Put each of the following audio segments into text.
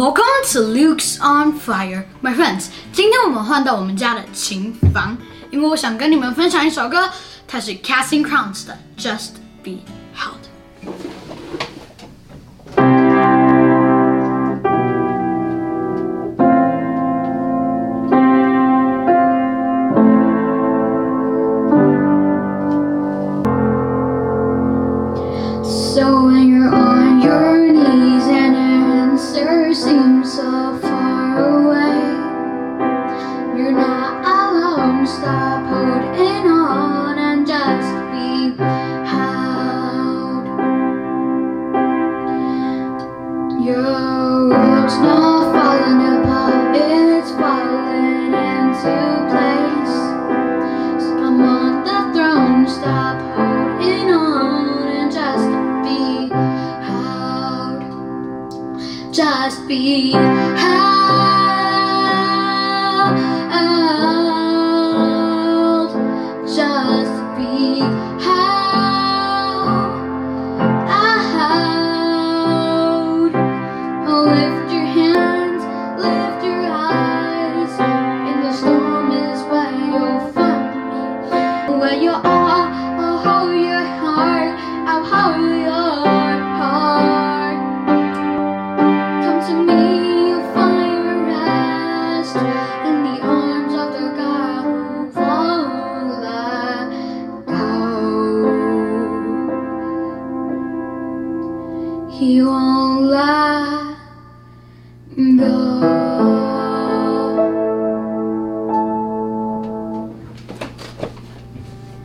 Welcome to Luke's on Fire, my friends。今天我们换到我们家的琴房，因为我想跟你们分享一首歌，它是 Casting Crowns 的 Just Be Held。So when you're He won't let go.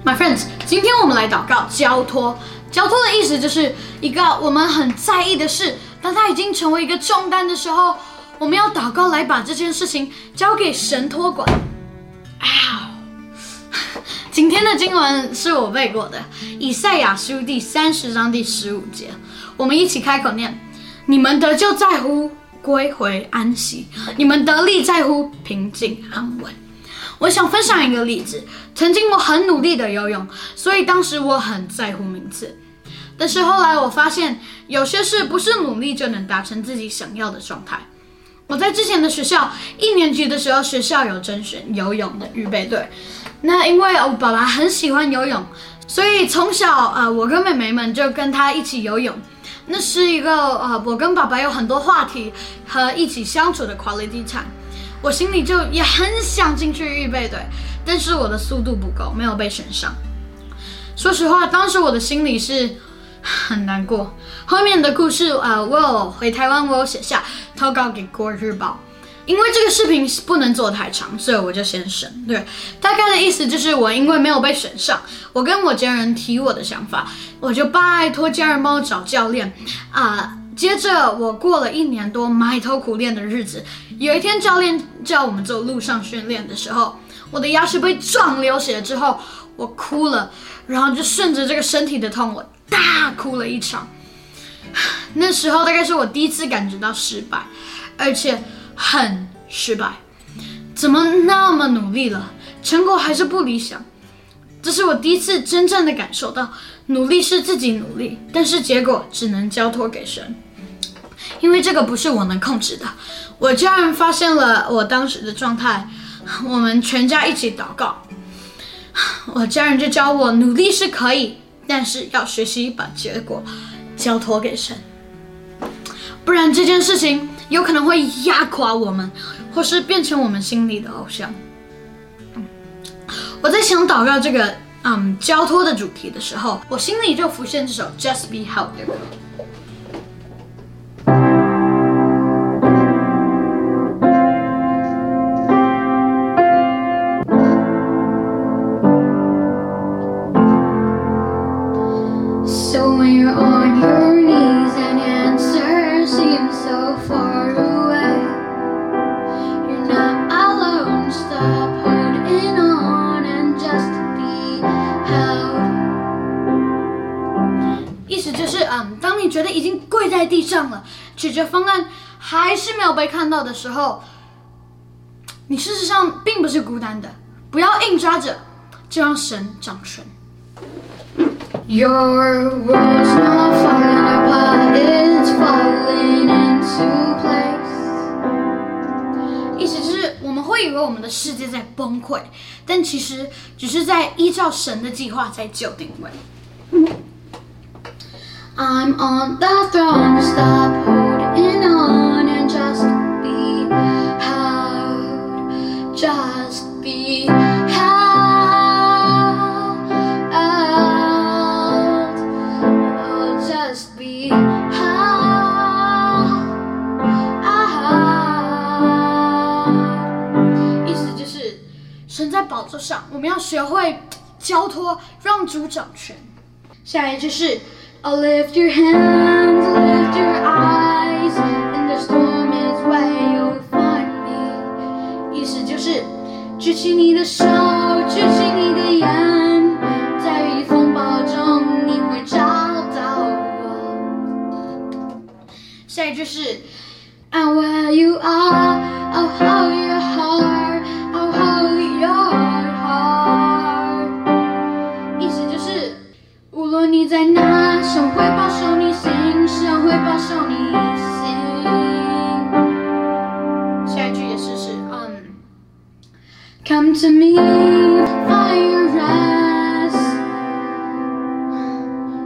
My friends，今天我们来祷告交托。交托的意思就是一个我们很在意的事，当它已经成为一个重担的时候，我们要祷告来把这件事情交给神托管。啊！今天的经文是我背过的，以赛亚书第三十章第十五节，我们一起开口念：你们得救在乎归回安息，你们得力在乎平静安稳。我想分享一个例子。曾经我很努力的游泳，所以当时我很在乎名次。但是后来我发现，有些事不是努力就能达成自己想要的状态。我在之前的学校一年级的时候，学校有甄选游泳的预备队。那因为我爸爸很喜欢游泳，所以从小呃，我跟妹妹们就跟他一起游泳。那是一个呃，我跟爸爸有很多话题和一起相处的 quality time。我心里就也很想进去预备队，但是我的速度不够，没有被选上。说实话，当时我的心里是很难过。后面的故事，呃，我有回台湾，我有写下投稿给《国日报》，因为这个视频不能做太长，所以我就先省。对，大概的意思就是我因为没有被选上，我跟我家人提我的想法，我就拜托家人帮我找教练啊。接着我过了一年多埋头苦练的日子，有一天教练叫我们做路上训练的时候，我的牙齿被撞流血之后，我哭了，然后就顺着这个身体的痛，我大哭了一场。那时候大概是我第一次感觉到失败，而且很失败。怎么那么努力了，成果还是不理想？这是我第一次真正的感受到，努力是自己努力，但是结果只能交托给神。因为这个不是我能控制的。我家人发现了我当时的状态，我们全家一起祷告。我家人就教我，努力是可以，但是要学习把结果交托给神，不然这件事情有可能会压垮我们，或是变成我们心里的偶像。我在想祷告这个嗯交托的主题的时候，我心里就浮现这首《Just Be Held》的歌。觉得已经跪在地上了解决方案还是没有被看到的时候你事实上并不是孤单的不要硬抓着就让神掌权。Your words not falling apart is falling into place. 意思就是我们会以为我们的世界在崩溃但其实只是在依照神的计划在救定位。I'm on the throne, stop holding on and just be held, just be held, oh, just be held. 意思就是，神在宝座上，我们要学会交托，让主掌权。下一句是 Oh, lift your hands, lift your eyes, in the storm is where you'll find me。意思就是，举起你的手，举起 下一句也是，嗯，Come to me, find your rest，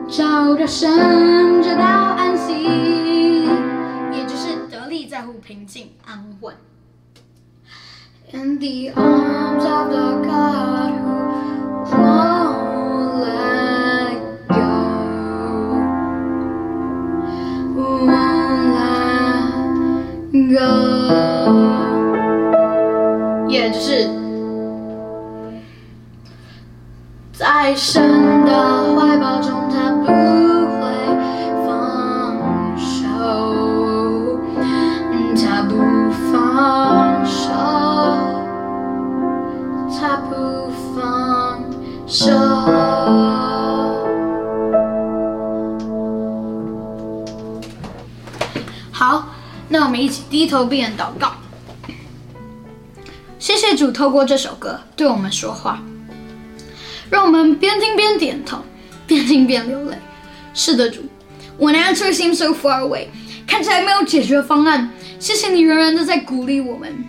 找到神，找到安息，也就是得力在乎平静安稳。In the arms of the God 是在神的怀抱中，他不会放手，他不放手，他不放手。好，那我们一起低头闭眼祷告。主透过这首歌对我们说话，让我们边听边点头，边听边流泪。是的，主，When answer seems so far away，看起来没有解决方案，谢谢你仍然的在鼓励我们。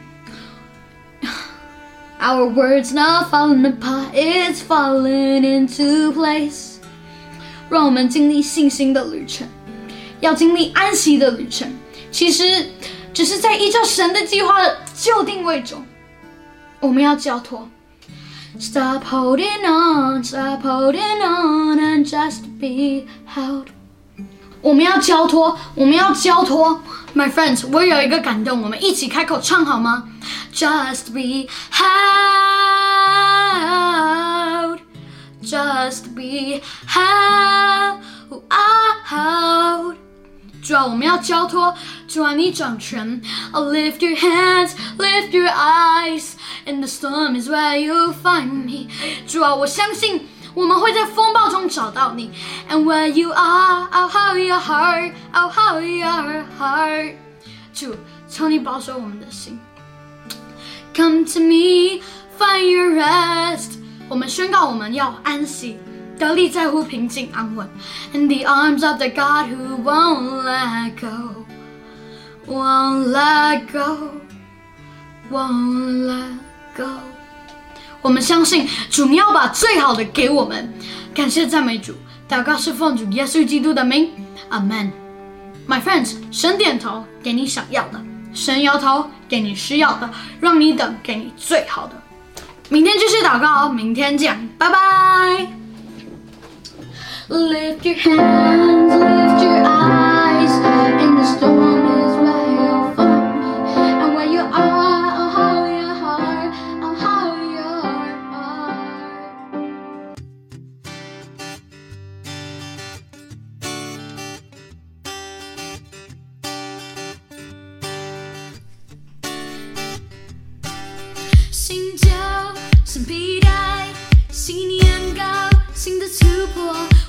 Our words not falling apart, it's falling into place。让我们经历信心的旅程，要经历安息的旅程。其实，只是在依照神的计划的就定位中，我们要交托。Stop holding on, stop holding on, and just be held。我们要交托，我们要交托。My friends，我有一个感动，我们一起开口唱好吗？Just be held, just be held. 主啊，我们要交托，主啊，你掌权。Oh, lift your hands, lift your eyes, and the storm is where you'll find me. 主啊，我相信我们会在风暴中找到你。And where you are, I'll hold your heart, I'll hold your heart. 主，求你保守我们的心。Come to me, find your rest. 我们宣告我们要安息。得力在乎平静安稳，in the arms of the God who won't let go, won't let go, won't let go。我们相信主，要把最好的给我们。感谢赞美主，祷告是奉主耶稣基督的名，阿门。My friends，神点头给你想要的，神摇头给你需要的，让你等给你最好的。明天继续祷告哦，明天见，拜拜。Lift your hands, lift your eyes,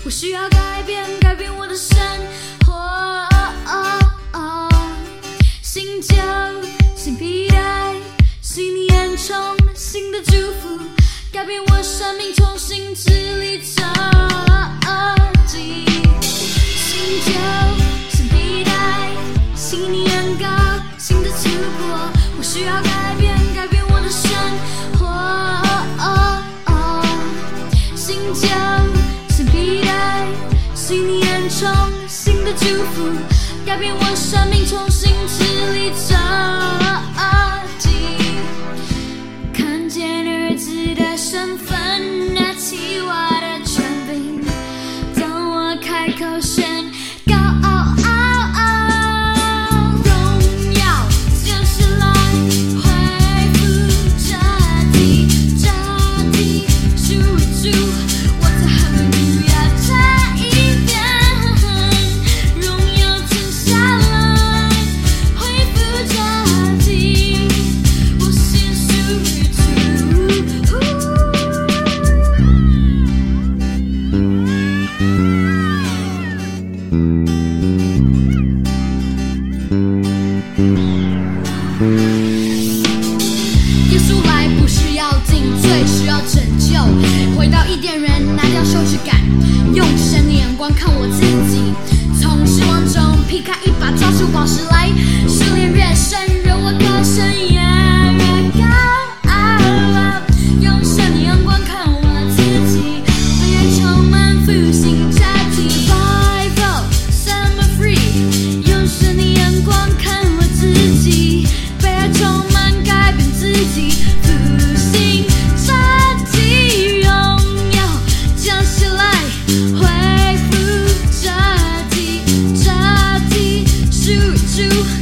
我需要改变，改变我的生活。新旧、新皮带，信念充满新的祝福，改变我生命，重新支离 choo-choo